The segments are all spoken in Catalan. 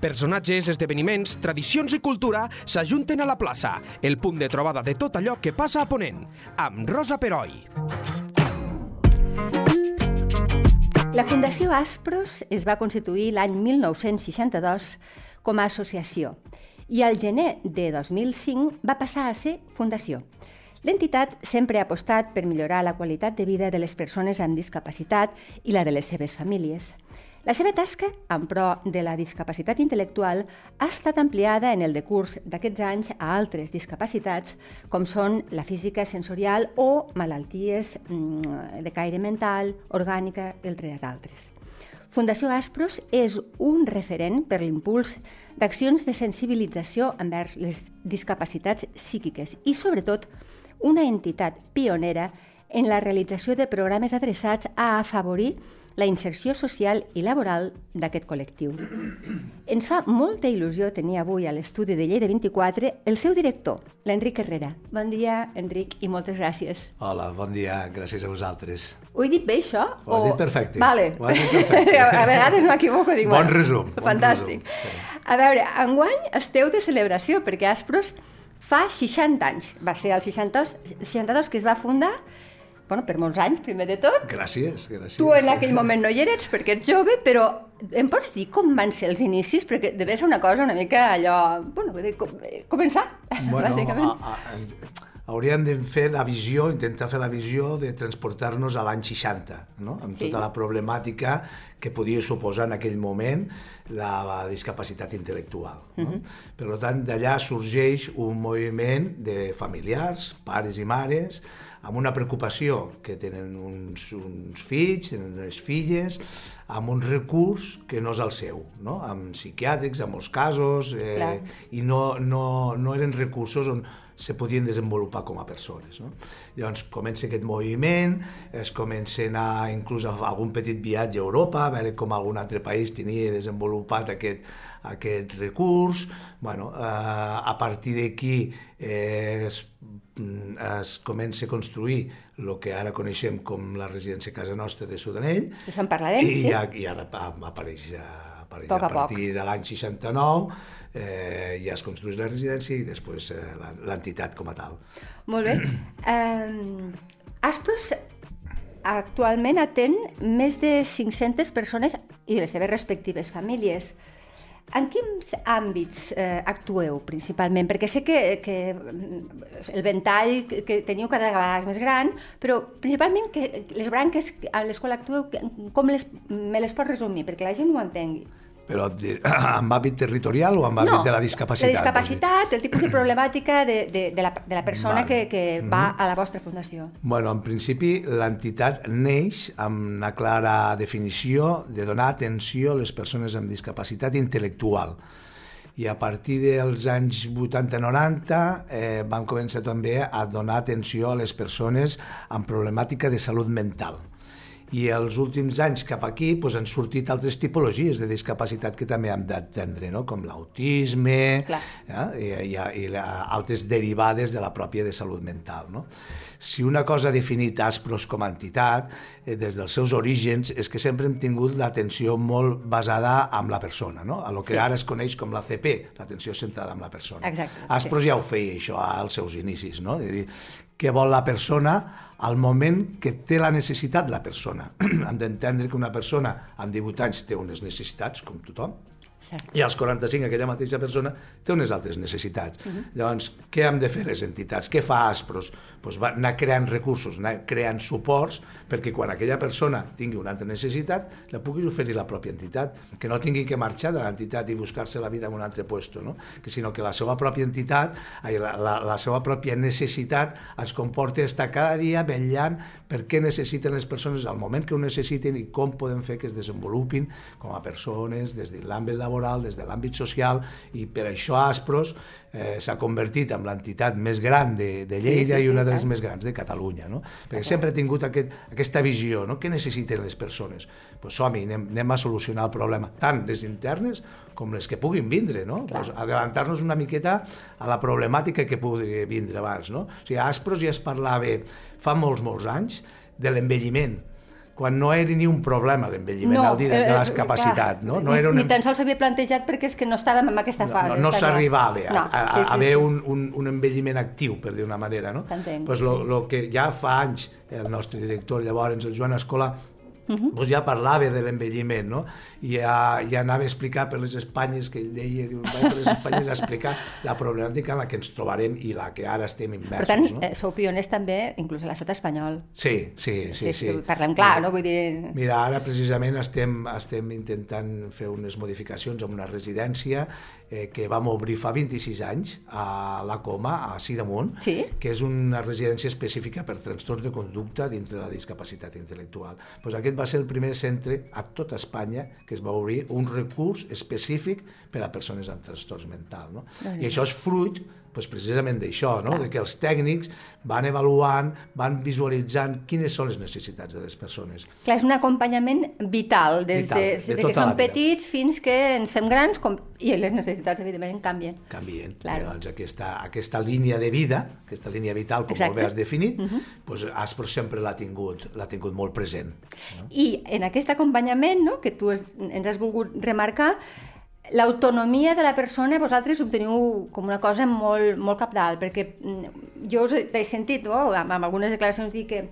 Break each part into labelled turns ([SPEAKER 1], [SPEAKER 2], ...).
[SPEAKER 1] Personatges, esdeveniments, tradicions i cultura s'ajunten a la plaça, el punt de trobada de tot allò que passa a Ponent, amb Rosa Peroi.
[SPEAKER 2] La Fundació Aspros es va constituir l'any 1962 com a associació i al gener de 2005 va passar a ser fundació. L'entitat sempre ha apostat per millorar la qualitat de vida de les persones amb discapacitat i la de les seves famílies. La seva tasca, en pro de la discapacitat intel·lectual, ha estat ampliada en el decurs d'aquests anys a altres discapacitats, com són la física sensorial o malalties mm, de caire mental, orgànica, entre d'altres. Fundació Aspros és un referent per l'impuls d'accions de sensibilització envers les discapacitats psíquiques i, sobretot, una entitat pionera en la realització de programes adreçats a afavorir la inserció social i laboral d'aquest col·lectiu. Ens fa molta il·lusió tenir avui a l'estudi de Lleida 24 el seu director, l'Enric Herrera. Bon dia, Enric, i moltes gràcies.
[SPEAKER 3] Hola, bon dia, gràcies a vosaltres.
[SPEAKER 2] Ho he dit bé, això?
[SPEAKER 3] Ho has dit perfecte.
[SPEAKER 2] Vale.
[SPEAKER 3] Ho has dit perfecte.
[SPEAKER 2] a vegades m'equivoco. Dic,
[SPEAKER 3] Bon
[SPEAKER 2] bueno,
[SPEAKER 3] resum, bon
[SPEAKER 2] Fantàstic.
[SPEAKER 3] resum, sí.
[SPEAKER 2] A veure, enguany esteu de celebració, perquè Aspros fa 60 anys. Va ser el 62, 62 que es va fundar bueno, per molts anys, primer de tot.
[SPEAKER 3] Gràcies, gràcies.
[SPEAKER 2] Tu en aquell moment no hi eres perquè ets jove, però em pots dir com van ser els inicis? Perquè deve ser una cosa una mica allò... Bueno, com, eh, començar,
[SPEAKER 3] Bueno,
[SPEAKER 2] bàsicament.
[SPEAKER 3] a, a, hauríem de fer la visió, intentar fer la visió de transportar-nos a l'any 60, no? amb
[SPEAKER 2] Sí.
[SPEAKER 3] tota la problemàtica que podia suposar en aquell moment la, la discapacitat intel·lectual. No? Per tant, d'allà sorgeix un moviment de familiars, pares i mares, amb una preocupació que tenen uns, uns fills, tenen unes filles, amb un recurs que no és el seu, no? amb psiquiàtrics, en molts casos,
[SPEAKER 2] Clar.
[SPEAKER 3] eh, i no, no, no eren recursos on se podien desenvolupar com a persones. No? Llavors comença aquest moviment, es comencen a inclús a algun petit viatge a Europa, a veure com algun altre país tenia desenvolupat aquest, aquest recurs. Bueno, eh, a partir d'aquí eh, es, mm, es comença a construir el que ara coneixem com la residència Casa Nostra de Sudanell,
[SPEAKER 2] D'això en parlarem,
[SPEAKER 3] i,
[SPEAKER 2] sí?
[SPEAKER 3] ja, i ara apareix,
[SPEAKER 2] Poc a
[SPEAKER 3] a partir de l'any 69 eh, ja es construeix la residència i després eh, la- l'entitat com a tal.
[SPEAKER 2] Molt bé. Um, Aspros actualment atén més de 500 persones i les seves respectives famílies. En quins àmbits eh, actueu principalment? Perquè sé que, que mm, el ventall que, teniu cada vegada és més gran, però principalment que les branques a les quals actueu, com les, me les pots resumir? Perquè la gent ho entengui.
[SPEAKER 3] Però en àmbit territorial o en àmbit de la discapacitat?
[SPEAKER 2] La discapacitat, el tipus de problemàtica de, de, de, la, de la persona
[SPEAKER 3] Vale.
[SPEAKER 2] que, que va a la vostra fundació.
[SPEAKER 3] Bueno, en principi l'entitat neix amb una clara definició de donar atenció a les persones amb discapacitat intel·lectual. I a partir dels anys 80-90 eh, vam començar també a donar atenció a les persones amb problemàtica de salut mental. I els últims anys cap aquí doncs, han sortit altres tipologies de discapacitat que també hem d'atendre, no? com l'autisme eh? I, i, i altres derivades de la pròpia de salut mental. No? Si una cosa ha definit Aspros com a entitat, eh, des dels seus orígens, és que sempre hem tingut l'atenció molt basada en la persona, no? a lo que
[SPEAKER 2] sí.
[SPEAKER 3] ara es coneix com la CP, l'atenció centrada en la persona.
[SPEAKER 2] Exacte,
[SPEAKER 3] Aspros
[SPEAKER 2] sí.
[SPEAKER 3] ja ho feia això als seus inicis, no? de dir què vol la persona al moment que té la necessitat la persona. Hem d'entendre que una persona amb 18 anys té unes necessitats, com tothom,
[SPEAKER 2] Exacte.
[SPEAKER 3] i als 45 aquella mateixa persona té unes altres necessitats. Uh -huh. Llavors, què hem de fer les entitats? Què fa Aspros? Pues va anar creant recursos, anar creant suports perquè quan aquella persona tingui una altra necessitat la pugui oferir la pròpia entitat, que no tingui que marxar de l'entitat i buscar-se la vida en un altre puesto, no? que sinó que la seva pròpia entitat, la, la, la seva pròpia necessitat es comporta estar cada dia vetllant per què necessiten les persones al moment que ho necessiten i com podem fer que es desenvolupin com a persones des de l'àmbit laboral, des de l'àmbit social i per això Aspros eh, s'ha convertit en l'entitat més gran de, de
[SPEAKER 2] Sí,
[SPEAKER 3] Lleida
[SPEAKER 2] sí,
[SPEAKER 3] i
[SPEAKER 2] sí,
[SPEAKER 3] una de les més grans de Catalunya, no? perquè sempre ha tingut aquest, aquesta visió, no? què necessiten les persones? Pues som-hi, anem, anem a solucionar el problema, tant les internes com les que puguin vindre, no?
[SPEAKER 2] Clar.
[SPEAKER 3] Pues adelantar-nos una miqueta a la problemàtica que pugui vindre abans, no? O sigui, a Aspros ja es parlava fa molts, molts anys de l'envelliment, quan no era ni un problema l'envelliment,
[SPEAKER 2] No,
[SPEAKER 3] no, de, de
[SPEAKER 2] eh,
[SPEAKER 3] les capacitats.
[SPEAKER 2] clar,
[SPEAKER 3] No? no era una...
[SPEAKER 2] ni tan sols s'havia plantejat perquè és que no estàvem en aquesta fase.
[SPEAKER 3] no, no
[SPEAKER 2] clar.
[SPEAKER 3] s'arribava a,
[SPEAKER 2] No,
[SPEAKER 3] a, a,
[SPEAKER 2] sí, sí,
[SPEAKER 3] a haver
[SPEAKER 2] sí.
[SPEAKER 3] un, un, un envelliment actiu, per dir una manera. No? Pues lo, lo que ja fa anys el nostre director, llavors, el Joan Escola, Uh. -huh. pues ja parlava de l'envelliment, no? I ja, ja anava a explicar per les Espanyes, que ell deia, diu, vaig per les Espanyes a explicar la problemàtica en la que ens trobarem i la que ara estem immersos,
[SPEAKER 2] Per tant,
[SPEAKER 3] no?
[SPEAKER 2] eh, sou pioners també, inclús a l'estat espanyol.
[SPEAKER 3] Sí, sí, sí. sí,
[SPEAKER 2] Parlem clar, no? Vull dir...
[SPEAKER 3] Mira, ara precisament estem, estem intentant fer unes modificacions en una residència eh, que vam obrir fa 26 anys a la Coma, a Sidamunt,
[SPEAKER 2] Sí.
[SPEAKER 3] que és una residència específica per trastorns de conducta dintre de la discapacitat intel·lectual. Pues aquest va ser el primer centre a tota Espanya que es va obrir un recurs específic per a persones amb trastorns mentals. No? I això és fruit pues, precisament d'això, no? de que els tècnics van avaluant, van visualitzant quines són les necessitats de les persones.
[SPEAKER 2] Clar, és un acompanyament vital, des
[SPEAKER 3] Vital,
[SPEAKER 2] de,
[SPEAKER 3] de
[SPEAKER 2] des de
[SPEAKER 3] tota
[SPEAKER 2] que som
[SPEAKER 3] la vida.
[SPEAKER 2] petits fins que ens fem grans com... i les necessitats, evidentment, canvien.
[SPEAKER 3] canvien.
[SPEAKER 2] Claro.
[SPEAKER 3] Llavors, aquesta, aquesta línia de vida, aquesta línia vital, com
[SPEAKER 2] Exacte.
[SPEAKER 3] molt bé has definit, uh -huh. pues, Aspro sempre l'ha tingut, l'ha tingut molt present.
[SPEAKER 2] I en aquest acompanyament, no, que tu ens has volgut remarcar, l'autonomia de la persona vosaltres ho teniu com una cosa molt, molt capdalt, perquè mm, jo us he sentit no, amb, amb algunes declaracions dir que,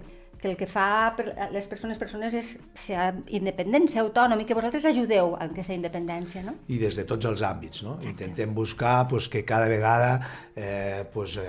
[SPEAKER 2] que el que fa per les persones persones és ser independent, ser autònom i que vosaltres ajudeu en aquesta independència, no?
[SPEAKER 3] I des de tots els àmbits, no? Intentem buscar pues, que cada vegada eh, pues, eh,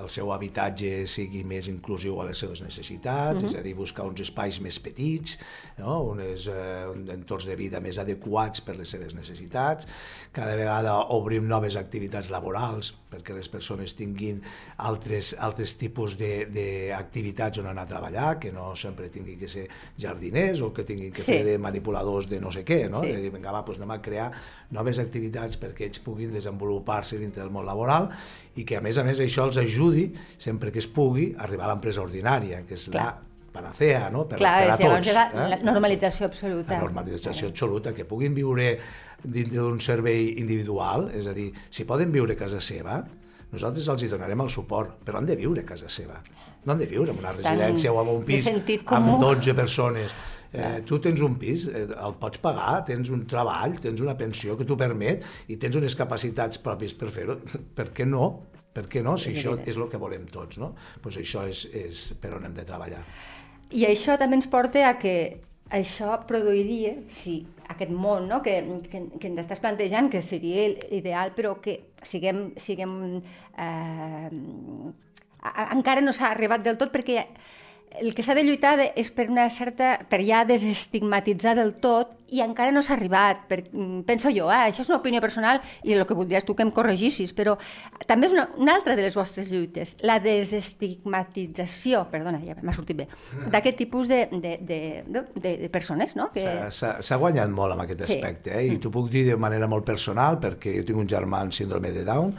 [SPEAKER 3] el, seu habitatge sigui més inclusiu a les seves necessitats, uh -huh. és a dir, buscar uns espais més petits, no? Unes, eh, entorns de vida més adequats per les seves necessitats, cada vegada obrim noves activitats laborals perquè les persones tinguin altres, altres tipus de- d'activitats on anar a treballar, que no sempre tingui que ser jardiners o que tinguin que
[SPEAKER 2] Sí.
[SPEAKER 3] fer de manipuladors de no sé què, no?
[SPEAKER 2] Sí.
[SPEAKER 3] De dir, vinga, va, doncs anem a crear noves activitats perquè ells puguin desenvolupar-se dintre del món laboral i que, a més a més, això els ajudi, sempre que es pugui, a arribar a l'empresa ordinària, que és
[SPEAKER 2] Clar.
[SPEAKER 3] la panacea, no? Per,
[SPEAKER 2] Clar,
[SPEAKER 3] per a tots.
[SPEAKER 2] era
[SPEAKER 3] eh?
[SPEAKER 2] la normalització absoluta.
[SPEAKER 3] La normalització absoluta, que puguin viure dintre d'un servei individual, és a dir, si poden viure a casa seva, nosaltres els hi donarem el suport, però han de viure a casa seva. No han de viure en una
[SPEAKER 2] Estan
[SPEAKER 3] residència o en un pis amb
[SPEAKER 2] comú.
[SPEAKER 3] 12 persones. Eh, tu tens un pis, eh, el pots pagar, tens un treball, tens una pensió que t'ho permet i tens unes capacitats pròpies per fer-ho. Per què no? Per què no? Si
[SPEAKER 2] És
[SPEAKER 3] això
[SPEAKER 2] evident.
[SPEAKER 3] és el que volem tots, no? Pues això és, és per on hem de treballar.
[SPEAKER 2] I això també ens porta a que això produiria, si aquest món no, que, que, que ens estàs plantejant, que seria ideal, però que siguem, siguem eh, encara no s'ha arribat del tot perquè el que s'ha de lluitar és per una certa, per ja desestigmatitzar del tot i encara no s'ha arribat, per, mm, penso jo, eh? això és una opinió personal i el que voldries tu que em corregissis, però també és una, una altra de les vostres lluites, la desestigmatització, perdona, ja m'ha sortit bé, d'aquest tipus de, de, de, de, de, de persones, no? Que...
[SPEAKER 3] S'ha- guanyat molt amb aquest
[SPEAKER 2] Sí.
[SPEAKER 3] aspecte, eh? i t'ho puc dir de manera molt personal, perquè jo tinc un germà amb síndrome de Down,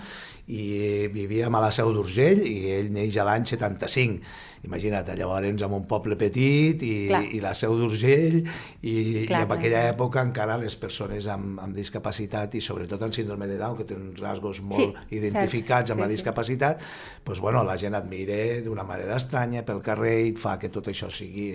[SPEAKER 3] i vivíem a la Seu d'Urgell, i ell neix a l'any 75. Imagina't, llavors en un poble petit, i,
[SPEAKER 2] Clar.
[SPEAKER 3] i la Seu d'Urgell, i, i
[SPEAKER 2] Clar,
[SPEAKER 3] en
[SPEAKER 2] clar,
[SPEAKER 3] aquella
[SPEAKER 2] clar.
[SPEAKER 3] època encara les persones amb, amb discapacitat, i sobretot amb síndrome de Down, que tenen uns rasgos molt
[SPEAKER 2] Sí,
[SPEAKER 3] identificats
[SPEAKER 2] cert.
[SPEAKER 3] amb la
[SPEAKER 2] Sí, sí.
[SPEAKER 3] discapacitat, doncs, bueno, la gent et mira d'una manera estranya pel carrer i fa que tot això sigui...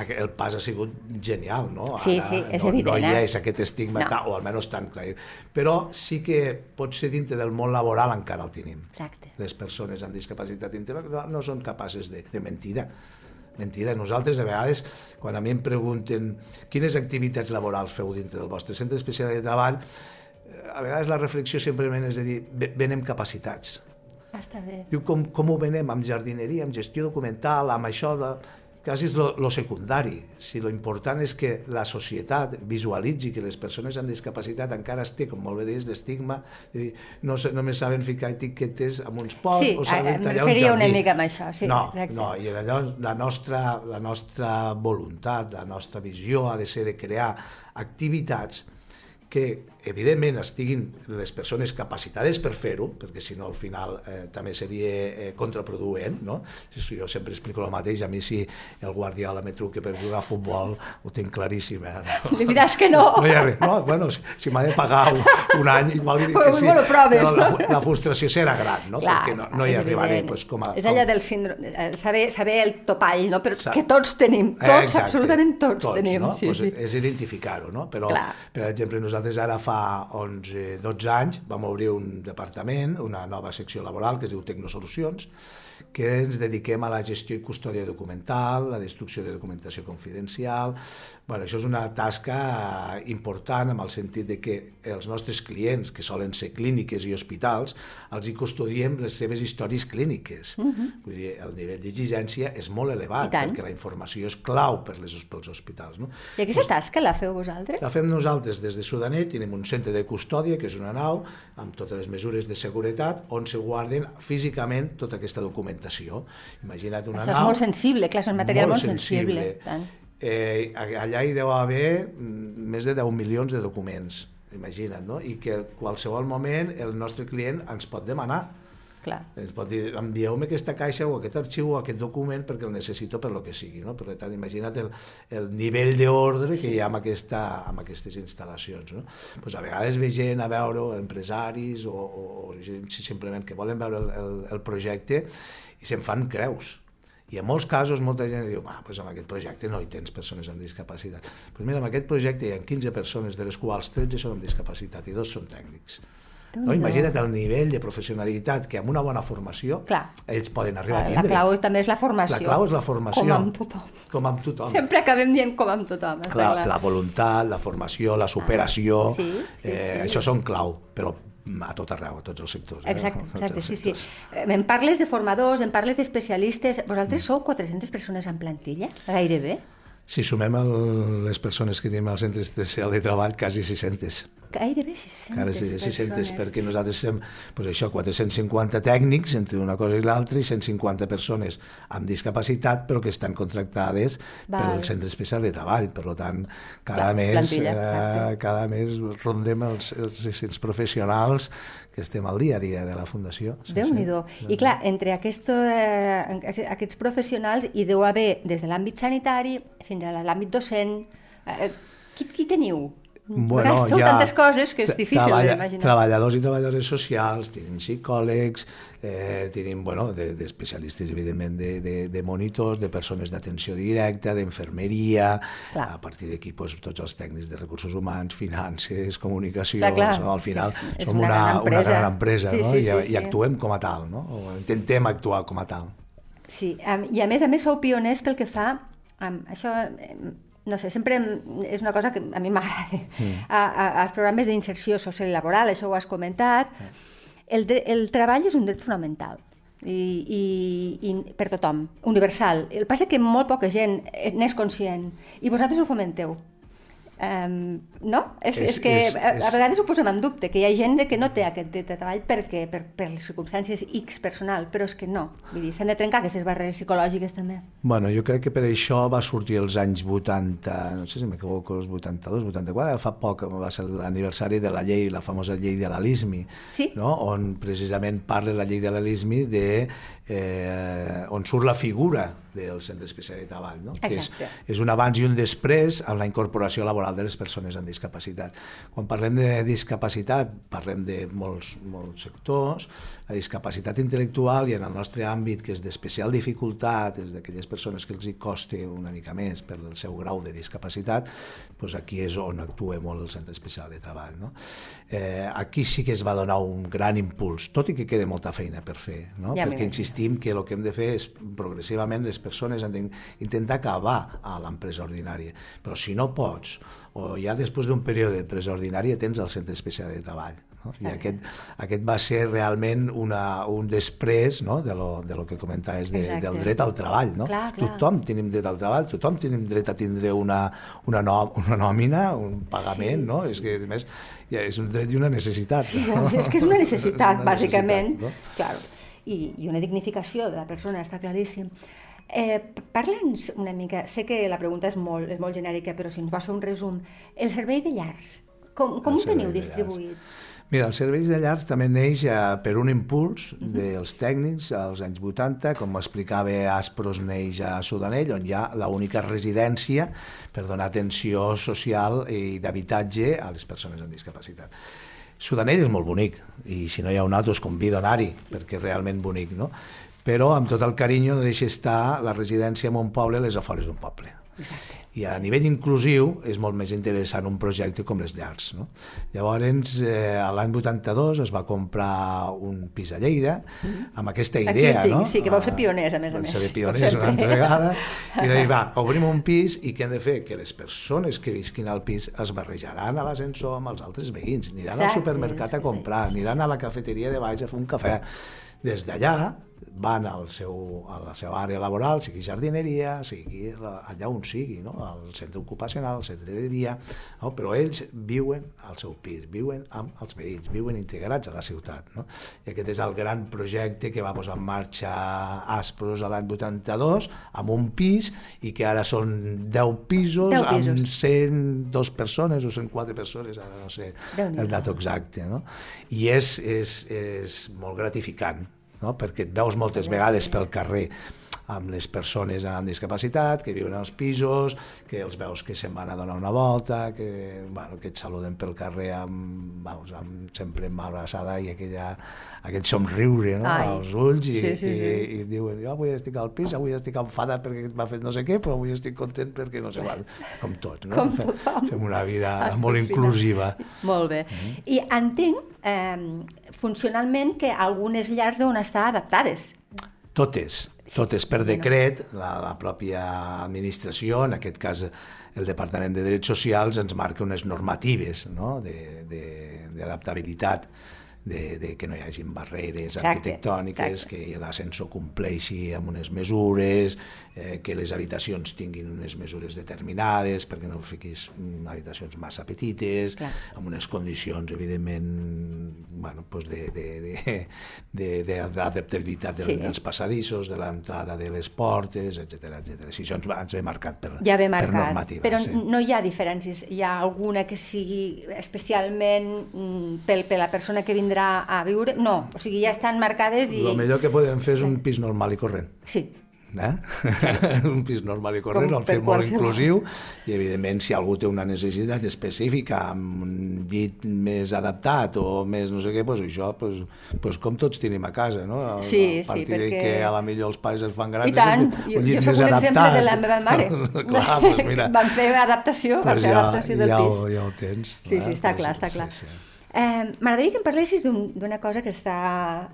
[SPEAKER 3] El pas ha sigut genial, no?
[SPEAKER 2] Sí, sí, és
[SPEAKER 3] no,
[SPEAKER 2] evident,
[SPEAKER 3] No hi
[SPEAKER 2] eh?
[SPEAKER 3] és aquest estigma,
[SPEAKER 2] No.
[SPEAKER 3] no. o almenys tan clar. Però sí que pot ser dintre del món laboral encara el tenim.
[SPEAKER 2] Exacte.
[SPEAKER 3] Les persones amb discapacitat intel·lectual no són capaces de, de mentida. Mentida. Nosaltres, a vegades, quan a mi em pregunten quines activitats laborals feu dintre del vostre centre especial de treball, eh, a vegades la reflexió simplement és de dir, "Ve- venem capacitats.
[SPEAKER 2] Està bé.
[SPEAKER 3] Diu, com, com ho venem? Amb jardineria, amb gestió documental, amb això... De... Quasi és lo, lo secundari. Si lo important és que la societat visualitzi que les persones amb discapacitat encara es té, com molt bé deies, l'estigma, de dir, no només saben ficar etiquetes amb uns pots
[SPEAKER 2] Sí,
[SPEAKER 3] o saben
[SPEAKER 2] em
[SPEAKER 3] tallar un
[SPEAKER 2] referia
[SPEAKER 3] jardí.
[SPEAKER 2] una mica amb això, sí,
[SPEAKER 3] no,
[SPEAKER 2] exacte.
[SPEAKER 3] no, i allò, la nostra, la nostra voluntat, la nostra visió ha de ser de crear activitats que evidentment estiguin les persones capacitades per fer-ho, perquè si no al final eh, també seria eh, contraproduent, no? Si jo sempre explico el mateix, a mi si el Guardiola me truque per jugar a futbol, ho tinc claríssim. Eh?
[SPEAKER 2] No? Li diràs que no.
[SPEAKER 3] No res. No, bueno, si, si m'ha de pagar un, un any, igual li dic que sí.
[SPEAKER 2] Bueno, proves,
[SPEAKER 3] però la,
[SPEAKER 2] no?
[SPEAKER 3] la frustració serà gran, no?
[SPEAKER 2] Clar,
[SPEAKER 3] perquè no, no hi arribaré pues, com a...
[SPEAKER 2] És allò del síndrome, eh, saber, saber el topall, no? però
[SPEAKER 3] Sa-
[SPEAKER 2] que tots tenim,
[SPEAKER 3] Eh,
[SPEAKER 2] tots,
[SPEAKER 3] exacte.
[SPEAKER 2] absolutament tots, tenim.
[SPEAKER 3] No?
[SPEAKER 2] Sí,
[SPEAKER 3] pues
[SPEAKER 2] sí.
[SPEAKER 3] És identificar-ho, no? Però,
[SPEAKER 2] Clar.
[SPEAKER 3] per exemple, nosaltres ara fa 11, 12 anys vam obrir un departament, una nova secció laboral que es diu Tecnosolucions, que ens dediquem a la gestió i custòdia documental, la destrucció de documentació confidencial... Bueno, això és una tasca important en el sentit de que els nostres clients, que solen ser clíniques i hospitals, els hi custodiem les seves històries clíniques. Uh -huh. Vull dir, el nivell d'exigència és molt elevat,
[SPEAKER 2] Mhm.
[SPEAKER 3] Perquè la informació és clau per les, pels hospitals. No?
[SPEAKER 2] I aquesta tasca la feu vosaltres?
[SPEAKER 3] La fem nosaltres des de Sudanet, tenim un centre de custòdia, que és una nau, amb totes les mesures de seguretat, on se guarden físicament tota aquesta documentació. Imagina't una
[SPEAKER 2] Això
[SPEAKER 3] nau...
[SPEAKER 2] és molt sensible, clar, és un material molt,
[SPEAKER 3] sensible.
[SPEAKER 2] sensible. Tant.
[SPEAKER 3] Eh, allà hi deu haver mm, més de 10 milions de documents, imagina't, no? I que qualsevol moment el nostre client ens pot demanar
[SPEAKER 2] Clar.
[SPEAKER 3] ens pot dir, envieu-me aquesta caixa o aquest arxiu o aquest document perquè el necessito per lo que sigui, no? Per tant, imagina't el, el nivell d'ordre que hi ha amb, aquesta, amb aquestes instal·lacions, no? Pues a vegades ve gent a veure, empresaris o, o, o simplement que volen veure el, el, el projecte i se'n fan creus. I en molts casos molta gent diu, ah, pues amb aquest projecte no hi tens persones amb discapacitat. Pues mira, amb aquest projecte hi ha 15 persones, de les quals 13 són amb discapacitat i dos són tècnics. No? Imagina't el nivell de professionalitat que amb una bona formació
[SPEAKER 2] Clar.
[SPEAKER 3] ells poden arribar a
[SPEAKER 2] La
[SPEAKER 3] tindre.
[SPEAKER 2] clau també és la formació.
[SPEAKER 3] La clau és la formació.
[SPEAKER 2] Com amb tothom.
[SPEAKER 3] Com amb tothom.
[SPEAKER 2] Sempre acabem dient com amb tothom,
[SPEAKER 3] La,
[SPEAKER 2] clar.
[SPEAKER 3] la voluntat, la formació, la superació,
[SPEAKER 2] Ah, sí, sí,
[SPEAKER 3] eh,
[SPEAKER 2] sí.
[SPEAKER 3] això són clau, però a tot arreu, a tots els sectors. eh?
[SPEAKER 2] Exacte,
[SPEAKER 3] tots
[SPEAKER 2] exacte, sí, sí.
[SPEAKER 3] sectors.
[SPEAKER 2] Eh, Em parles de formadors, em parles d'especialistes. Vosaltres sou 400 persones en plantilla? Gairebé?
[SPEAKER 3] Si sumem el, les persones que tenim al centre especial de treball, quasi 600.
[SPEAKER 2] Gairebé 600
[SPEAKER 3] Encara sí, 600,
[SPEAKER 2] persones.
[SPEAKER 3] perquè nosaltres som pues això, 450 tècnics entre una cosa i l'altra i 150 persones amb discapacitat però que estan contractades
[SPEAKER 2] Val.
[SPEAKER 3] pel centre especial de treball. Per tant, cada
[SPEAKER 2] Clar,
[SPEAKER 3] mes eh, cada mes rondem els, els 600 professionals que estem al dia a dia de la Fundació. Sí,
[SPEAKER 2] Déu-n'hi-do. I clar, entre aquest, eh, aquests professionals hi deu haver des de l'àmbit sanitari fins a l'àmbit docent. Eh, qui, qui teniu?
[SPEAKER 3] Bueno,
[SPEAKER 2] Feu
[SPEAKER 3] ha
[SPEAKER 2] tantes coses que és difícil
[SPEAKER 3] treballa-
[SPEAKER 2] d'imaginar.
[SPEAKER 3] Treballadors i treballadores socials, tenim psicòlegs, eh, tenim bueno, d'especialistes, de, evidentment, de, de, de monitors, de persones d'atenció directa, d'infermeria, a partir d'aquí pues, tots els tècnics de recursos humans, finances, comunicació,
[SPEAKER 2] Clar, clar.
[SPEAKER 3] no? al final
[SPEAKER 2] És- és
[SPEAKER 3] som
[SPEAKER 2] una
[SPEAKER 3] una,
[SPEAKER 2] gran
[SPEAKER 3] una
[SPEAKER 2] empresa.
[SPEAKER 3] gran empresa
[SPEAKER 2] Sí,
[SPEAKER 3] no?
[SPEAKER 2] sí,
[SPEAKER 3] I,
[SPEAKER 2] sí, sí.
[SPEAKER 3] i actuem com a tal, no? o intentem actuar com a tal.
[SPEAKER 2] Sí, i a més a més sou pioners pel que fa... Um, això, no sé, sempre em- és una cosa que a mi m'agrada. Mm. A, a, als programes d'inserció social i laboral, això ho has comentat, el, dre- el treball és un dret fonamental i, i, i per tothom, universal. El que passa que molt poca gent n'és conscient i vosaltres ho fomenteu. Um, no? És, és,
[SPEAKER 3] És-
[SPEAKER 2] que
[SPEAKER 3] és-
[SPEAKER 2] a, a vegades ho posem en dubte, que hi ha gent que no té aquest de treball perquè, per, per les circumstàncies X personal, però és que no. Vull dir, s'han de trencar aquestes barreres psicològiques també.
[SPEAKER 3] Bueno, jo crec que per això va sortir els anys 80, no sé si m'equivoco, els 82, 84, fa poc va ser l'aniversari de la llei, la famosa llei de la LISMI,
[SPEAKER 2] Sí.
[SPEAKER 3] no? on precisament parla la llei de la LISMI de, eh, on surt la figura del centre especial de treball, no? que és, és un abans i un després en la incorporació laboral de les persones amb discapacitat. Quan parlem de discapacitat, parlem de molts, molts sectors, la discapacitat intel·lectual i en el nostre àmbit, que és d'especial dificultat, és d'aquelles persones que els hi costa una mica més per el seu grau de discapacitat, doncs aquí és on actua molt el Centre Especial de Treball. No? Eh, aquí sí que es va donar un gran impuls, tot i que queda molta feina per fer, no?
[SPEAKER 2] Ja
[SPEAKER 3] perquè insistim que el que hem de fer és progressivament les persones han d'intentar acabar a l'empresa ordinària, però si no pots, o ja després d'un període d'empresa ordinària tens el centre especial de treball. No? I aquest, aquest va ser realment una, un després no? de, lo, de lo que comentaves de,
[SPEAKER 2] Exacte.
[SPEAKER 3] del dret al treball. No?
[SPEAKER 2] Clar, clar.
[SPEAKER 3] Tothom tenim dret al treball, tothom tenim dret a tindre una, una, no, una nòmina, un pagament,
[SPEAKER 2] Sí.
[SPEAKER 3] no? És que, a més, ja és un dret i una necessitat.
[SPEAKER 2] Sí,
[SPEAKER 3] no?
[SPEAKER 2] és que és una necessitat,
[SPEAKER 3] És una
[SPEAKER 2] bàsicament.
[SPEAKER 3] necessitat, no?
[SPEAKER 2] Claro. I, I una dignificació de la persona, està claríssim. Eh, Parla'ns una mica, sé que la pregunta és molt, és molt genèrica, però si ens vas fer un resum. El servei de llars, Com, com ho teniu distribuït?
[SPEAKER 3] Mira, els serveis de llars també neix eh, per un impuls dels tècnics als anys 80, com explicava Aspros neix a Sudanell, on hi ha l'única residència per donar atenció social i d'habitatge a les persones amb discapacitat. Sudanell és molt bonic, i si no hi ha un altre us convido a anar-hi, perquè és realment bonic, no? Però amb tot el carinyo no deixa estar la residència en un poble a les afores d'un poble.
[SPEAKER 2] Exacte.
[SPEAKER 3] I a nivell inclusiu és molt més interessant un projecte com les llars. No? Llavors, eh, l'any 82 es va comprar un pis a Lleida amb aquesta
[SPEAKER 2] Aquí
[SPEAKER 3] idea.
[SPEAKER 2] tinc,
[SPEAKER 3] no?
[SPEAKER 2] sí, que vau ser pioners, a més a
[SPEAKER 3] Vam
[SPEAKER 2] més.
[SPEAKER 3] ser
[SPEAKER 2] Com
[SPEAKER 3] pioners una altra vegada. I de dir, va, obrim un pis i què hem de fer? Que les persones que visquin al pis es barrejaran a l'ascensor amb els altres veïns, aniran al
[SPEAKER 2] Exacte,
[SPEAKER 3] supermercat a
[SPEAKER 2] sí,
[SPEAKER 3] comprar,
[SPEAKER 2] sí, sí.
[SPEAKER 3] aniran a la cafeteria de baix a fer un cafè. Des d'allà van al seu, a la seva àrea laboral, sigui jardineria, sigui allà on sigui, no? al centre ocupacional, al centre de dia, no? però ells viuen al seu pis, viuen amb els veïns, viuen integrats a la ciutat. No? I aquest és el gran projecte que va posar en marxa Aspros a l'any 82, amb un pis, i que ara són 10 pisos,
[SPEAKER 2] 10
[SPEAKER 3] amb
[SPEAKER 2] pisos.
[SPEAKER 3] 102 persones o 104 persones, ara no sé el dato exacte. No? I és, és, és molt gratificant, no? perquè et veus moltes vegades pel carrer amb les persones amb discapacitat, que viuen als pisos, que els veus que se'n van a donar una volta, que, bueno, que et saluden pel carrer amb, vamos, amb, sempre amb abraçada i aquella, aquell somriure no?
[SPEAKER 2] Ai.
[SPEAKER 3] als ulls i,
[SPEAKER 2] Sí, sí, sí.
[SPEAKER 3] i, i diuen, jo avui estic al pis, avui estic enfadat perquè m'ha fet no sé què, però avui estic content perquè no sé qual. Com tots, no?
[SPEAKER 2] Com tothom.
[SPEAKER 3] Fem una vida
[SPEAKER 2] Estic
[SPEAKER 3] molt inclusiva.
[SPEAKER 2] Molt bé. I entenc, eh, funcionalment, que algunes llars deuen estar adaptades.
[SPEAKER 3] Totes, totes per decret, la, la pròpia administració, en aquest cas el Departament de Drets Socials, ens marca unes normatives no? de- de- d'adaptabilitat, de, de que no hi hagin barreres
[SPEAKER 2] Exacte,
[SPEAKER 3] arquitectòniques,
[SPEAKER 2] exacte.
[SPEAKER 3] que l'ascensor compleixi amb unes mesures, eh, que les habitacions tinguin unes mesures determinades, perquè no fiquis mm, habitacions massa petites,
[SPEAKER 2] Clar.
[SPEAKER 3] amb unes condicions, evidentment, bueno, pues de, de, de, de, de, d'adaptabilitat del,
[SPEAKER 2] Sí.
[SPEAKER 3] dels passadissos, de l'entrada de les portes, etc etc. Si això ens, va, ens ve marcat per,
[SPEAKER 2] Ja ve
[SPEAKER 3] per
[SPEAKER 2] marcat.
[SPEAKER 3] normativa.
[SPEAKER 2] Però
[SPEAKER 3] sí.
[SPEAKER 2] no hi ha diferències. Hi ha alguna que sigui especialment mm, pel, per la persona que vindrà a viure? No, o sigui, ja estan marcades i...
[SPEAKER 3] El millor que podem fer és un pis normal i corrent.
[SPEAKER 2] Sí,
[SPEAKER 3] Eh? un pis normal i corrent, el fem molt inclusiu i evidentment si algú té una necessitat específica amb un llit més adaptat o més no sé què, doncs això pues, pues com tots tenim a casa, no? A,
[SPEAKER 2] Sí,
[SPEAKER 3] a partir
[SPEAKER 2] sí, perquè-
[SPEAKER 3] que a la millor els pares es fan grans
[SPEAKER 2] I tant, jo,
[SPEAKER 3] un llit
[SPEAKER 2] jo soc
[SPEAKER 3] més
[SPEAKER 2] un exemple
[SPEAKER 3] adaptat.
[SPEAKER 2] de la meva mare.
[SPEAKER 3] clar, doncs mira,
[SPEAKER 2] Van fer adaptació, van
[SPEAKER 3] pues
[SPEAKER 2] fer
[SPEAKER 3] ja,
[SPEAKER 2] adaptació del
[SPEAKER 3] ja,
[SPEAKER 2] pis.
[SPEAKER 3] Ho, ja ho tens.
[SPEAKER 2] Sí, sí, està clar, està
[SPEAKER 3] sí,
[SPEAKER 2] clar.
[SPEAKER 3] Sí, sí.
[SPEAKER 2] Eh, M'agradaria que em parlessis d'un- d'una cosa que està...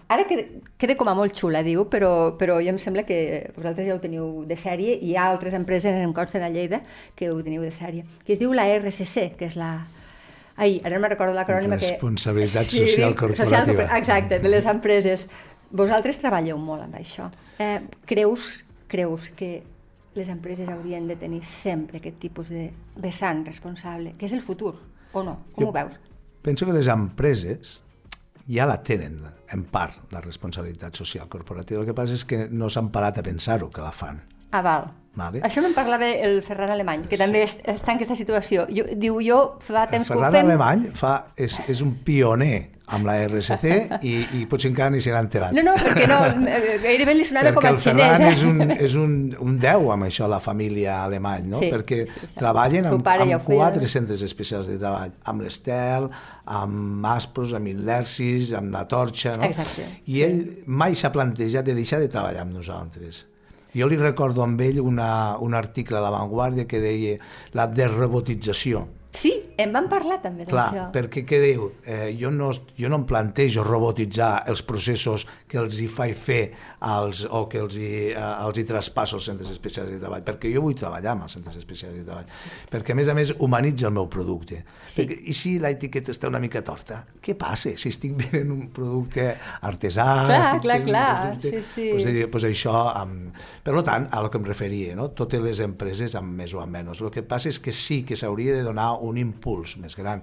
[SPEAKER 2] Ara queda, queda com a molt xula, diu, però, però jo em sembla que vosaltres ja ho teniu de sèrie i hi ha altres empreses, em consta a Lleida, que ho teniu de sèrie, que es diu la RSC, que és la... Ai, ara no me'n recordo l'acrònima que...
[SPEAKER 3] Responsabilitat social corporativa.
[SPEAKER 2] exacte, de les empreses. Vosaltres treballeu molt amb això. Eh, creus, creus que les empreses haurien de tenir sempre aquest tipus de vessant responsable, que és el futur, o no? Com
[SPEAKER 3] Jo-
[SPEAKER 2] ho veus?
[SPEAKER 3] Penso que les empreses ja la tenen, en part, la responsabilitat social corporativa. El que passa és que no s'han parat a pensar-ho, que la fan.
[SPEAKER 2] Ah, val.
[SPEAKER 3] Vale.
[SPEAKER 2] Això me'n parlava el Ferran Alemany, que també es- està en aquesta situació. Jo, diu, jo fa temps que ho
[SPEAKER 3] Ferran
[SPEAKER 2] fem...
[SPEAKER 3] Alemany fa, és, és un pioner amb la RSC i, i potser encara ni se n'ha enterat.
[SPEAKER 2] No, no, perquè no, gairebé li sonava com
[SPEAKER 3] perquè
[SPEAKER 2] a
[SPEAKER 3] el
[SPEAKER 2] xinès.
[SPEAKER 3] Ferran
[SPEAKER 2] eh?
[SPEAKER 3] és un, és un, un 10 amb això, la família alemany, no?
[SPEAKER 2] Sí,
[SPEAKER 3] perquè
[SPEAKER 2] sí, sí.
[SPEAKER 3] treballen amb,
[SPEAKER 2] pare ja
[SPEAKER 3] amb
[SPEAKER 2] feia.
[SPEAKER 3] quatre centres especials de treball, amb l'Estel, amb Aspros, amb Inlersis, amb la Torxa, no?
[SPEAKER 2] Exacte,
[SPEAKER 3] I ell mai s'ha plantejat de deixar de treballar amb nosaltres. Jo li recordo amb ell una, un article a La Vanguardia que deia la desrobotització.
[SPEAKER 2] Sí, em van parlar també
[SPEAKER 3] Clar,
[SPEAKER 2] d'això.
[SPEAKER 3] perquè què diu? Eh, jo, no, jo no em plantejo robotitzar els processos que els hi faig fer als, o que els hi, eh, els hi traspasso als centres especials de treball, perquè jo vull treballar amb els centres especials de treball, perquè a més a més humanitza el meu producte.
[SPEAKER 2] Sí.
[SPEAKER 3] Perquè, I si l'etiqueta està una mica torta? Què passa si estic venent un producte artesà?
[SPEAKER 2] Clar, clar, clar,
[SPEAKER 3] producte...
[SPEAKER 2] sí, sí.
[SPEAKER 3] Pues, eh, pues això, amb... per tant, a lo que em referia, no? totes les empreses amb més o amb menys. El que passa és que sí que s'hauria de donar un impuls impuls més gran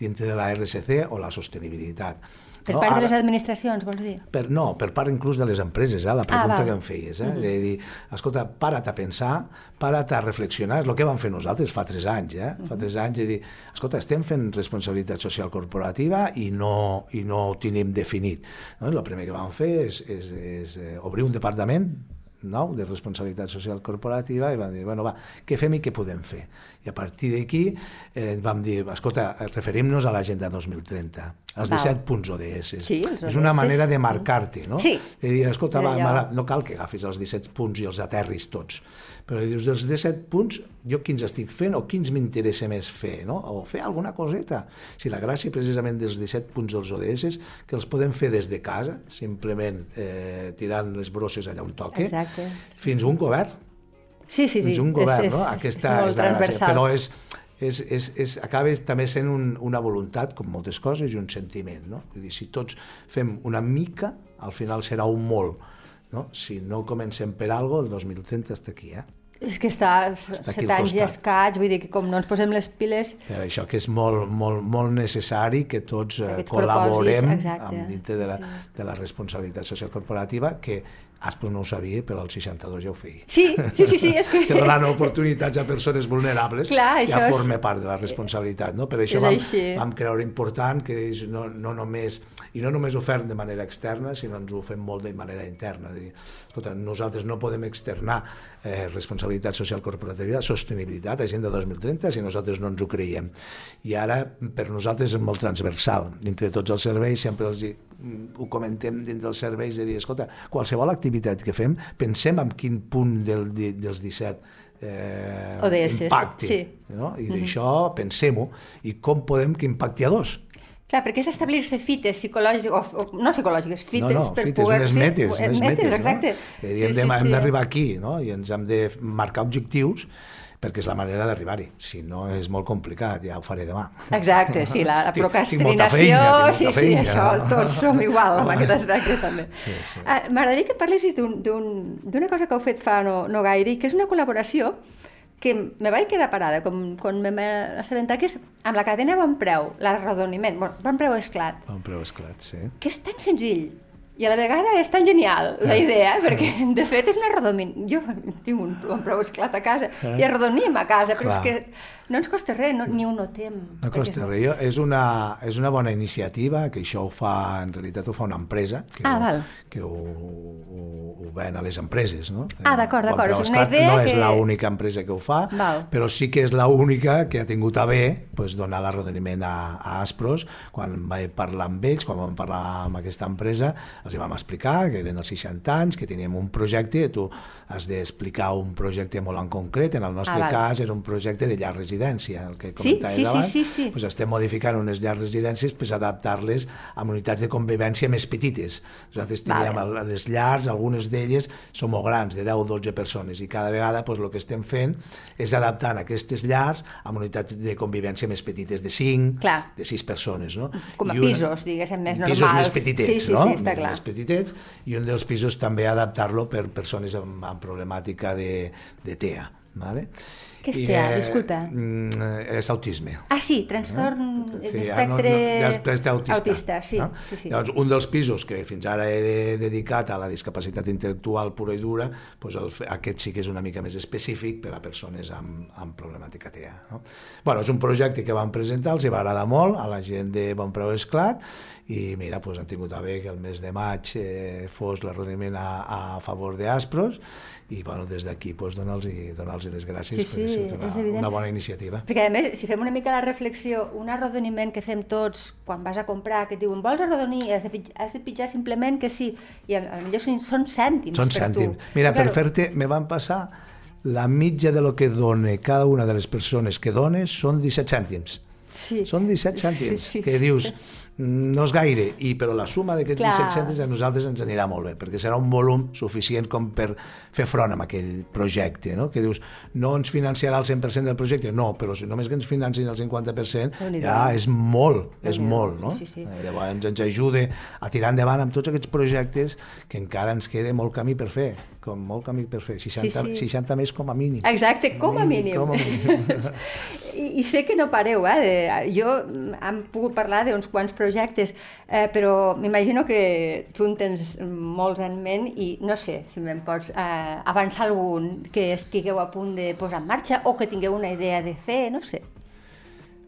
[SPEAKER 3] dintre de la RSC o la sostenibilitat.
[SPEAKER 2] Per
[SPEAKER 3] no?
[SPEAKER 2] part de
[SPEAKER 3] Ara-
[SPEAKER 2] les administracions, vols dir?
[SPEAKER 3] per, no, per part inclús de les empreses, eh, la pregunta
[SPEAKER 2] val.
[SPEAKER 3] que em feies. Eh? De dir, escolta, para't a pensar, para't a reflexionar, és el que vam fer nosaltres fa tres anys. Eh? Fa tres anys de dir, escolta, estem fent responsabilitat social corporativa i no, i no ho tenim definit. No? El primer que vam fer és, és, és eh, obrir un departament nou de responsabilitat social corporativa i vam dir, bueno, va, què fem i què podem fer? I a partir d'aquí eh, vam dir, escolta, referim-nos a l'agenda 2030, els
[SPEAKER 2] Val.
[SPEAKER 3] 17 punts ODS.
[SPEAKER 2] Sí,
[SPEAKER 3] és una manera de marcar-te, no?
[SPEAKER 2] Sí.
[SPEAKER 3] De dir, escolta, va, mare, no cal que agafis els 17 punts i els aterris tots, però dius, dels 17 punts, jo quins estic fent o quins m'interessa més fer, no? O fer alguna coseta. Si la gràcia precisament dels 17 punts dels ODS és que els podem fer des de casa, simplement eh, tirant les brosses allà on toque,
[SPEAKER 2] Exacte.
[SPEAKER 3] fins a un govern,
[SPEAKER 2] Sí, sí, sí.
[SPEAKER 3] un govern,
[SPEAKER 2] és,
[SPEAKER 3] no? Aquesta
[SPEAKER 2] és
[SPEAKER 3] és la gràcia,
[SPEAKER 2] transversal.
[SPEAKER 3] però és, és, és, és, acaba també sent un, una voluntat, com moltes coses, i un sentiment. No? Vull dir, si tots fem una mica, al final serà un molt. No? Si no comencem per algo, el 2030 està aquí. Eh?
[SPEAKER 2] És que està,
[SPEAKER 3] Està
[SPEAKER 2] set anys i escaig, vull dir que com no ens posem les piles...
[SPEAKER 3] Per això que és molt, molt, molt necessari que tots eh, col·laborem
[SPEAKER 2] exacte,
[SPEAKER 3] amb dintre de la,
[SPEAKER 2] sí.
[SPEAKER 3] de la responsabilitat social corporativa, que Aspros no ho sabia, però el 62 ja ho feia.
[SPEAKER 2] Sí, sí, sí, sí és que...
[SPEAKER 3] que donant oportunitats a persones vulnerables
[SPEAKER 2] Clar,
[SPEAKER 3] ja
[SPEAKER 2] això és-
[SPEAKER 3] forma part de la responsabilitat. No? Per això
[SPEAKER 2] És
[SPEAKER 3] vam,
[SPEAKER 2] així.
[SPEAKER 3] vam creure important que és no, no només, i no només ho fem de manera externa, sinó ens ho fem molt de manera interna. És dir, escolta, nosaltres no podem externar eh, responsabilitat social corporativa, sostenibilitat, agenda 2030, si nosaltres no ens ho creiem. I ara, per nosaltres, és molt transversal. Dintre de tots els serveis, sempre els ho comentem dintre dels serveis, de dir, escolta, qualsevol activitat que fem, pensem en quin punt del, di- dels 17 eh,
[SPEAKER 2] ODS,
[SPEAKER 3] impacti.
[SPEAKER 2] sí.
[SPEAKER 3] No? I d'això pensem-ho. I com podem que impacti a dos?
[SPEAKER 2] Clar, perquè és establir-se fites psicològiques, o, no psicològiques, fites
[SPEAKER 3] no, no,
[SPEAKER 2] per
[SPEAKER 3] fites,
[SPEAKER 2] poder...
[SPEAKER 3] unes
[SPEAKER 2] sí,
[SPEAKER 3] metes,
[SPEAKER 2] eh,
[SPEAKER 3] unes metes,
[SPEAKER 2] exacte.
[SPEAKER 3] no? Que hem de- hem d'arribar aquí, no? I ens hem de marcar objectius perquè és la manera d'arribar-hi. Si no, és molt complicat, ja ho faré demà.
[SPEAKER 2] Exacte, sí, la, la procrastinació,
[SPEAKER 3] feina,
[SPEAKER 2] sí, sí, això, tots som igual amb aquest aspecte també.
[SPEAKER 3] Sí, sí.
[SPEAKER 2] Ah, M'agradaria que parlessis d'un- d'un- d'una cosa que heu fet fa no, no gaire que és una col·laboració que me vaig quedar parada quan, quan me vaig assabentar que és amb la cadena Bon Preu, l'arrodoniment, bon, bon Preu Esclat,
[SPEAKER 3] Un preu esclat, sí.
[SPEAKER 2] que és tan senzill i a la vegada és tan genial la idea, perquè de fet és un arrodoniment. Jo tinc un bon preu esclat a casa i arrodonim a casa, però
[SPEAKER 3] Clar.
[SPEAKER 2] és que no ens costa res, no, ni ho notem.
[SPEAKER 3] No costa res. Jo- És una, és una bona iniciativa, que això ho fa, en realitat ho fa una empresa, que,
[SPEAKER 2] Ah,
[SPEAKER 3] ho,
[SPEAKER 2] val.
[SPEAKER 3] que ho, ho, ho ven a les empreses, no?
[SPEAKER 2] Ah, d'acord, d'acord, és una idea
[SPEAKER 3] No és
[SPEAKER 2] que-
[SPEAKER 3] l'única empresa que ho fa,
[SPEAKER 2] Val.
[SPEAKER 3] però sí que és l'única que ha tingut a bé pues, donar l'arrodoniment a, a Aspros. Quan vaig parlar amb ells, quan vam parlar amb aquesta empresa, els hi vam explicar que eren els 60 anys, que teníem un projecte, tu has d'explicar un projecte molt en concret, en el nostre
[SPEAKER 2] Ah, val.
[SPEAKER 3] cas era un projecte de llar residència, el que
[SPEAKER 2] Sí,
[SPEAKER 3] comentaves
[SPEAKER 2] sí, sí,
[SPEAKER 3] abans,
[SPEAKER 2] sí, sí.
[SPEAKER 3] pues estem modificant unes llars residències per adaptar-les a unitats de convivència més petites. Nosaltres teníem
[SPEAKER 2] Vale.
[SPEAKER 3] les llars, algunes d'elles són molt grans, de 10 o 12 persones, i cada vegada pues, el que estem fent és adaptant aquestes llars a unitats de convivència més petites, de 5,
[SPEAKER 2] Clar.
[SPEAKER 3] de 6 persones. No?
[SPEAKER 2] Com a
[SPEAKER 3] I una-
[SPEAKER 2] pisos, diguéssim, més
[SPEAKER 3] pisos
[SPEAKER 2] normals.
[SPEAKER 3] més petitets,
[SPEAKER 2] Sí, sí,
[SPEAKER 3] no?
[SPEAKER 2] sí, està clar.
[SPEAKER 3] Més petitets, i un dels pisos també adaptar-lo per persones amb, amb problemàtica de, de TEA. Vale?
[SPEAKER 2] Què és TEA?
[SPEAKER 3] eh,
[SPEAKER 2] Disculpa.
[SPEAKER 3] mm, És autisme.
[SPEAKER 2] Ah, sí, trastorn
[SPEAKER 3] Sí,
[SPEAKER 2] d'espectre
[SPEAKER 3] ah, no, no, després d'autista.
[SPEAKER 2] autista, sí,
[SPEAKER 3] no?
[SPEAKER 2] sí, sí.
[SPEAKER 3] Llavors, un dels pisos que fins ara era dedicat a la discapacitat intel·lectual pura i dura, doncs el, aquest sí que és una mica més específic per a persones amb, amb problemàtica TEA. No? Bueno, és un projecte que vam presentar, els va agradar molt a la gent de Bon Preu Esclat i mira, doncs han tingut a bé que el mes de maig eh, fos l'arrodiment a, a favor d'Aspros i bueno, des d'aquí doncs, donar-los donar les gràcies
[SPEAKER 2] Sí,
[SPEAKER 3] perquè
[SPEAKER 2] sí,
[SPEAKER 3] ha sigut una, una bona iniciativa.
[SPEAKER 2] Perquè, a més, si fem una mica la reflexió, un arrodoniment que fem tots quan vas a comprar, que et diuen, vols arrodonir? Has de, has de pitjar simplement que sí. I a, millor són, són cèntims
[SPEAKER 3] Són
[SPEAKER 2] per
[SPEAKER 3] cèntims.
[SPEAKER 2] tu.
[SPEAKER 3] Mira, per
[SPEAKER 2] Claro,
[SPEAKER 3] fer-te, me van passar la mitja de lo que dona cada una de les persones que dones són 17 cèntims.
[SPEAKER 2] Sí.
[SPEAKER 3] Són 17 cèntims,
[SPEAKER 2] Sí, sí.
[SPEAKER 3] que dius, "Mm, no és gaire, i però la suma d'aquests
[SPEAKER 2] Clar.
[SPEAKER 3] 17 cèntims a nosaltres ens anirà molt bé, perquè serà un volum suficient com per fer front a aquell projecte, no? que dius, no ens financiarà el 100% del projecte, no, però si només que ens financin el 50%
[SPEAKER 2] Déu-n'hi-do.
[SPEAKER 3] ja és molt, és molt, no?
[SPEAKER 2] Sí, sí.
[SPEAKER 3] Eh, Llavors ens ajuda a tirar endavant amb tots aquests projectes que encara ens queda molt camí per fer, com molt camí per fer, 60,
[SPEAKER 2] Sí, sí.
[SPEAKER 3] 60 més com a mínim.
[SPEAKER 2] Exacte, com a mínim.
[SPEAKER 3] Com a mínim.
[SPEAKER 2] I, I sé que no pareu eh, de, jo hem pogut parlar d'uns quants projectes, eh, però m'imagino que tu en tens molts en ment i no sé si me'n pots eh, avançar algun que estigueu a punt de posar en marxa o que tingueu una idea de fer, no sé.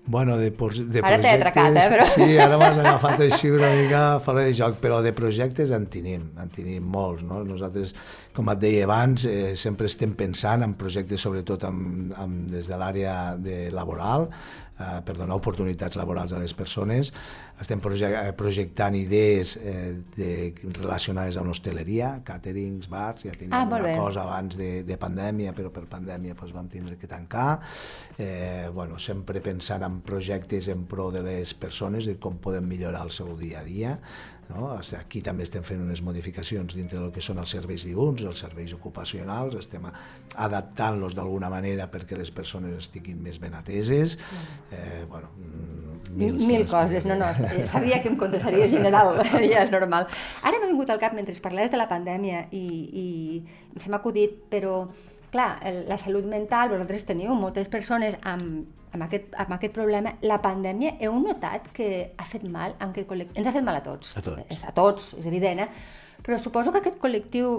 [SPEAKER 3] Bueno, de, de
[SPEAKER 2] ara t'he atracat, eh? Però...
[SPEAKER 3] Sí, ara m'has agafat així una mica fora de joc, però de projectes en tenim, en tenim molts, no? Nosaltres, com et deia abans, eh, sempre estem pensant en projectes sobretot amb, amb, des de l'àrea de laboral, eh, per donar oportunitats laborals a les persones. Estem eh, projectant idees eh, de, relacionades amb l'hostaleria, caterings, bars, ja teníem ah, una cosa abans de, de pandèmia, però per pandèmia doncs, vam tindre que tancar. Eh, bueno, sempre pensant en projectes en pro de les persones i com podem millorar el seu dia a dia. No? Aquí també estem fent unes modificacions dintre del que són els serveis diurns, els serveis ocupacionals, estem adaptant-los d'alguna manera perquè les persones estiguin més ben ateses. Eh, bueno,
[SPEAKER 2] mm, mil, mil coses, no, no, sabia que em contestaria general, ja és normal. Ara m'ha vingut al cap mentre parlaves de la pandèmia i, i se m'ha acudit, però clar, la salut mental, vosaltres teniu moltes persones amb amb aquest, amb aquest problema, la pandèmia heu notat que ha fet mal en aquest col·lectiu? Ens ha fet mal a tots.
[SPEAKER 3] A tots.
[SPEAKER 2] A tots, és evident, eh? Però suposo que aquest col·lectiu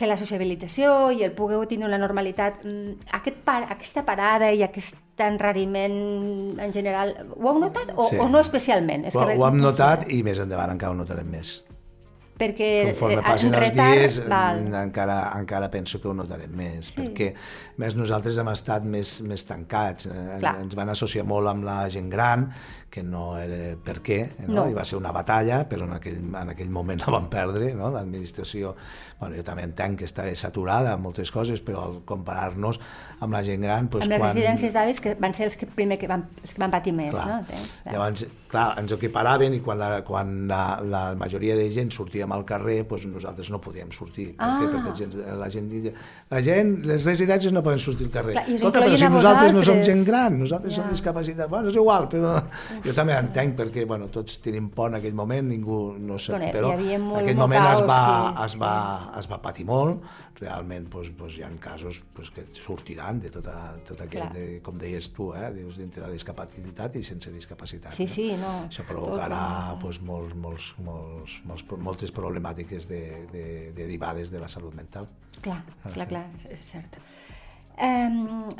[SPEAKER 2] que la sociabilització i el pugueu tenir una normalitat, mm, aquest par, aquesta parada i aquest enrariment en general, ho heu notat o, sí. o no especialment?
[SPEAKER 3] És ho, que ho hem notat i més endavant encara ho notarem més
[SPEAKER 2] perquè
[SPEAKER 3] conforme passin els dies val. encara, encara penso que ho notarem més sí. perquè més nosaltres hem estat més, més tancats eh, Clar. ens van associar molt amb la gent gran que no era per què, no? no. i va ser una batalla, però en aquell, en aquell moment la van perdre, no? l'administració, bueno, jo també entenc que està saturada amb moltes coses, però al comparar-nos amb la gent gran... Doncs,
[SPEAKER 2] amb les
[SPEAKER 3] quan...
[SPEAKER 2] residències d'avis que van ser els que primer que van, els que van patir més, clar. no?
[SPEAKER 3] Clar. Llavors, clar, ens equiparaven i quan, la, quan la, la majoria de gent sortíem al carrer, doncs nosaltres no podíem sortir. Ah. Per què? Perquè la gent, la gent, la gent, les residències no poden sortir al carrer. Clar, Escolta, però si nosaltres no som gent gran, nosaltres ja. som discapacitats, bueno, és igual, però jo també entenc perquè bueno, tots tenim por en aquell moment, ningú no sé,
[SPEAKER 2] bueno,
[SPEAKER 3] però
[SPEAKER 2] en
[SPEAKER 3] aquell moment es va, sí. es, va, es va patir molt, realment doncs, doncs hi ha casos doncs, que sortiran de tota, tot aquest, de, com deies tu, eh, dius, dintre de la discapacitat i sense discapacitat.
[SPEAKER 2] Sí, sí, no.
[SPEAKER 3] Això provocarà tot, doncs, molts, molts, molts, molts, moltes problemàtiques de, de, derivades de la salut mental.
[SPEAKER 2] Clar, clar, clar, és cert. Um,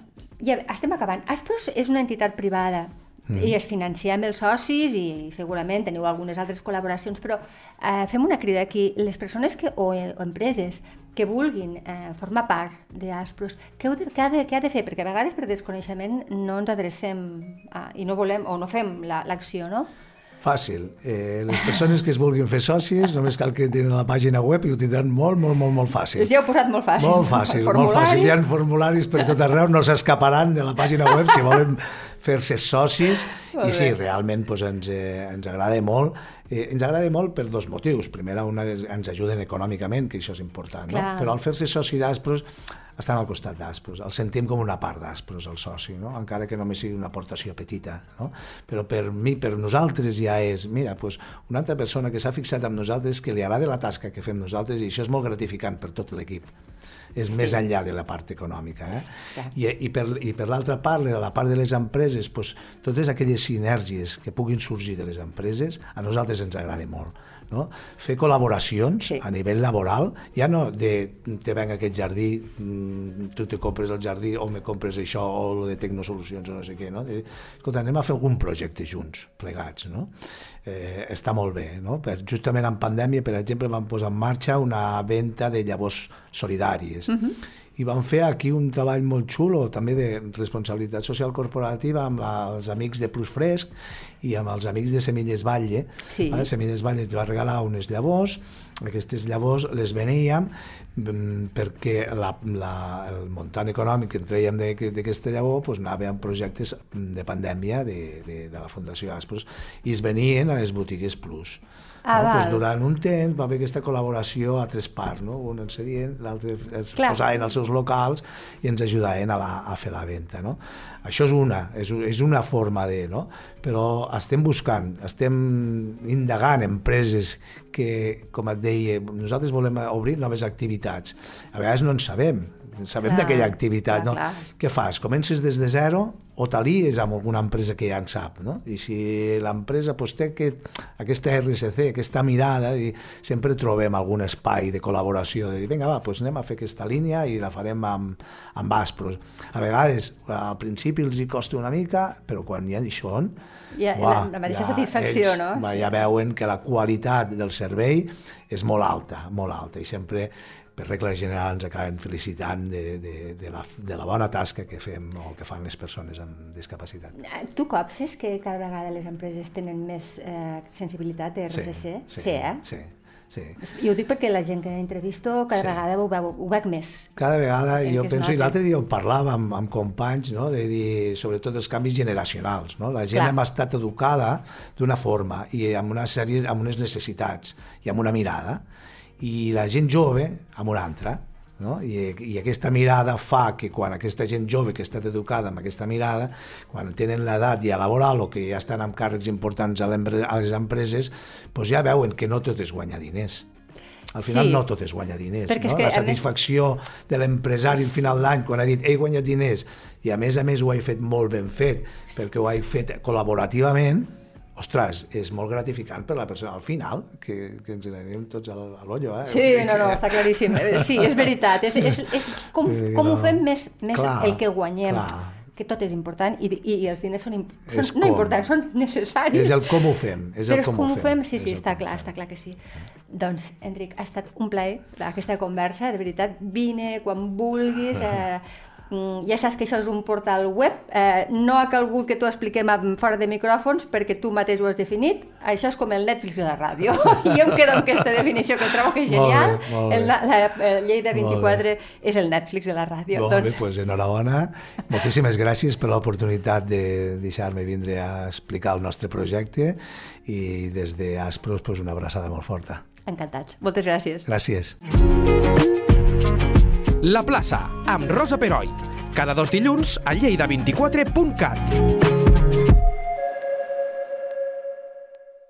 [SPEAKER 2] ja estem acabant. Aspros és una entitat privada mm. i es financia amb els socis i segurament teniu algunes altres col·laboracions, però eh, fem una crida aquí. Les persones que, o, o empreses que vulguin eh, formar part d'Aspros, què, què, ha de, què ha de fer? Perquè a vegades per desconeixement no ens adrecem a, i no volem o no fem l'acció, la, no?
[SPEAKER 3] Fàcil. Eh, les persones que es vulguin fer sòcies només cal que tinguin la pàgina web i ho tindran molt, molt, molt, molt fàcil.
[SPEAKER 2] Ja heu posat molt fàcil.
[SPEAKER 3] Molt fàcil, molt fàcil. Hi ha formularis per tot arreu, no s'escaparan de la pàgina web si volen fer-se socis i sí, realment doncs, ens, eh, ens agrada molt. Eh, ens agrada molt per dos motius. Primera, una, ens ajuden econòmicament, que això és important, no? però al fer-se soci d'Aspros estan al costat d'Aspros, el sentim com una part d'Aspros, el soci, no? encara que només sigui una aportació petita. No? Però per mi, per nosaltres ja és, mira, doncs una altra persona que s'ha fixat amb nosaltres, que li agrada la tasca que fem nosaltres i això és molt gratificant per tot l'equip és sí. més enllà de la part econòmica. Eh? I, i per, i per l'altra part, la part de les empreses, doncs, totes aquelles sinergies que puguin sorgir de les empreses, a nosaltres ens agrada molt. No? Fer col·laboracions sí. a nivell laboral, ja no de te venga aquest jardí, mm, tu te compres el jardí o me compres això o lo de Tecnosolucions o no sé què, no? De, escolta, anem a fer algun projecte junts, plegats, no? eh, està molt bé. No? Per, justament en pandèmia, per exemple, vam posar en marxa una venda de llavors solidàries. Uh mhm. -huh. I vam fer aquí un treball molt xulo, també de responsabilitat social corporativa, amb els amics de Plus Fresc i amb els amics de Semilles Batlle. Sí. Vale? Semilles Batlle ens va regalar unes llavors, aquestes llavors les veníem mm, perquè la, la, el muntant econòmic que en trèiem d'aquesta llavor pues, anava en projectes de pandèmia de, de, de la Fundació Aspros i es venien a les botigues Plus. Ah, no? pues durant un temps va haver aquesta col·laboració a tres parts, no? un ens cedien, l'altre es Clar. posaven als seus locals i ens ajudaven a, la, a fer la venda. No? Això és una, és, és una forma de... No? Però estem buscant, estem indagant empreses que, com et deia, nosaltres volem obrir noves activitats. A vegades no en sabem, sabem d'aquella activitat. Clar, no? Clar. Què fas? Comences des de zero o t'alies amb alguna empresa que ja en sap, no? I si l'empresa pues, té aquest, aquesta RSC, aquesta mirada, i sempre trobem algun espai de col·laboració, de dir, vinga, va, pues anem a fer aquesta línia i la farem amb, amb Aspros. A vegades, al principi els hi costa una mica, però quan ja hi són,
[SPEAKER 2] ja, uah, la, la mateixa ja, satisfacció,
[SPEAKER 3] ells,
[SPEAKER 2] no?
[SPEAKER 3] Va, ja veuen que la qualitat del servei és molt alta, molt alta, i sempre per regla general ens acaben felicitant de, de, de, la, de la bona tasca que fem o que fan les persones amb discapacitat.
[SPEAKER 2] Eh, tu copses que cada vegada les empreses tenen més eh, sensibilitat de RSC?
[SPEAKER 3] Sí, sí,
[SPEAKER 2] sí eh?
[SPEAKER 3] Sí, sí.
[SPEAKER 2] I ho dic perquè la gent que entrevisto cada sí. vegada ho, veu, ho veig més.
[SPEAKER 3] Cada vegada, jo penso, i l'altre dia ho parlava amb, amb companys, no? de dir, sobretot els canvis generacionals. No? La gent Clar. hem estat educada d'una forma i amb una sèrie, amb unes necessitats i amb una mirada i la gent jove amb una altra. No? I, I aquesta mirada fa que quan aquesta gent jove que ha estat educada amb aquesta mirada, quan tenen l'edat ja laboral o que ja estan amb càrrecs importants a, a les empreses, doncs ja veuen que no tot és guanyar diners. Al final sí. no tot és guanyar diners. no? Que, la satisfacció més... de l'empresari al final d'any quan ha dit he guanyat diners i a més a més ho he fet molt ben fet perquè ho he fet col·laborativament, ostres, és molt gratificant per la persona. Al final, que, que ens anem tots a l'ollo, eh?
[SPEAKER 2] Sí, no, no, està claríssim. Sí, és veritat. És, és, és com, com ho fem més, més clar, el que guanyem. Clar que tot és important i, i, i els diners són, són no importants, són necessaris.
[SPEAKER 3] És el com ho fem. És
[SPEAKER 2] Però
[SPEAKER 3] el com,
[SPEAKER 2] com ho fem, sí, sí, està clar, està clar que sí. Doncs, Enric, ha estat un plaer aquesta conversa, de veritat, vine quan vulguis, eh, ja saps que això és un portal web, eh, no ha calgut que t'ho expliquem fora de micròfons perquè tu mateix ho has definit, això és com el Netflix de la ràdio, i jo em quedo amb aquesta definició que trobo que és genial, molt bé, molt bé. La, la, la llei de 24 és el Netflix de la ràdio.
[SPEAKER 3] Molt doncs... bé, doncs enhorabona, moltíssimes gràcies per l'oportunitat de deixar-me vindre a explicar el nostre projecte i des d'Aspros pues, una abraçada molt forta.
[SPEAKER 2] Encantats, moltes gràcies.
[SPEAKER 3] Gràcies.
[SPEAKER 1] La plaça, amb Rosa Peroi. Cada dos dilluns a lleida24.cat.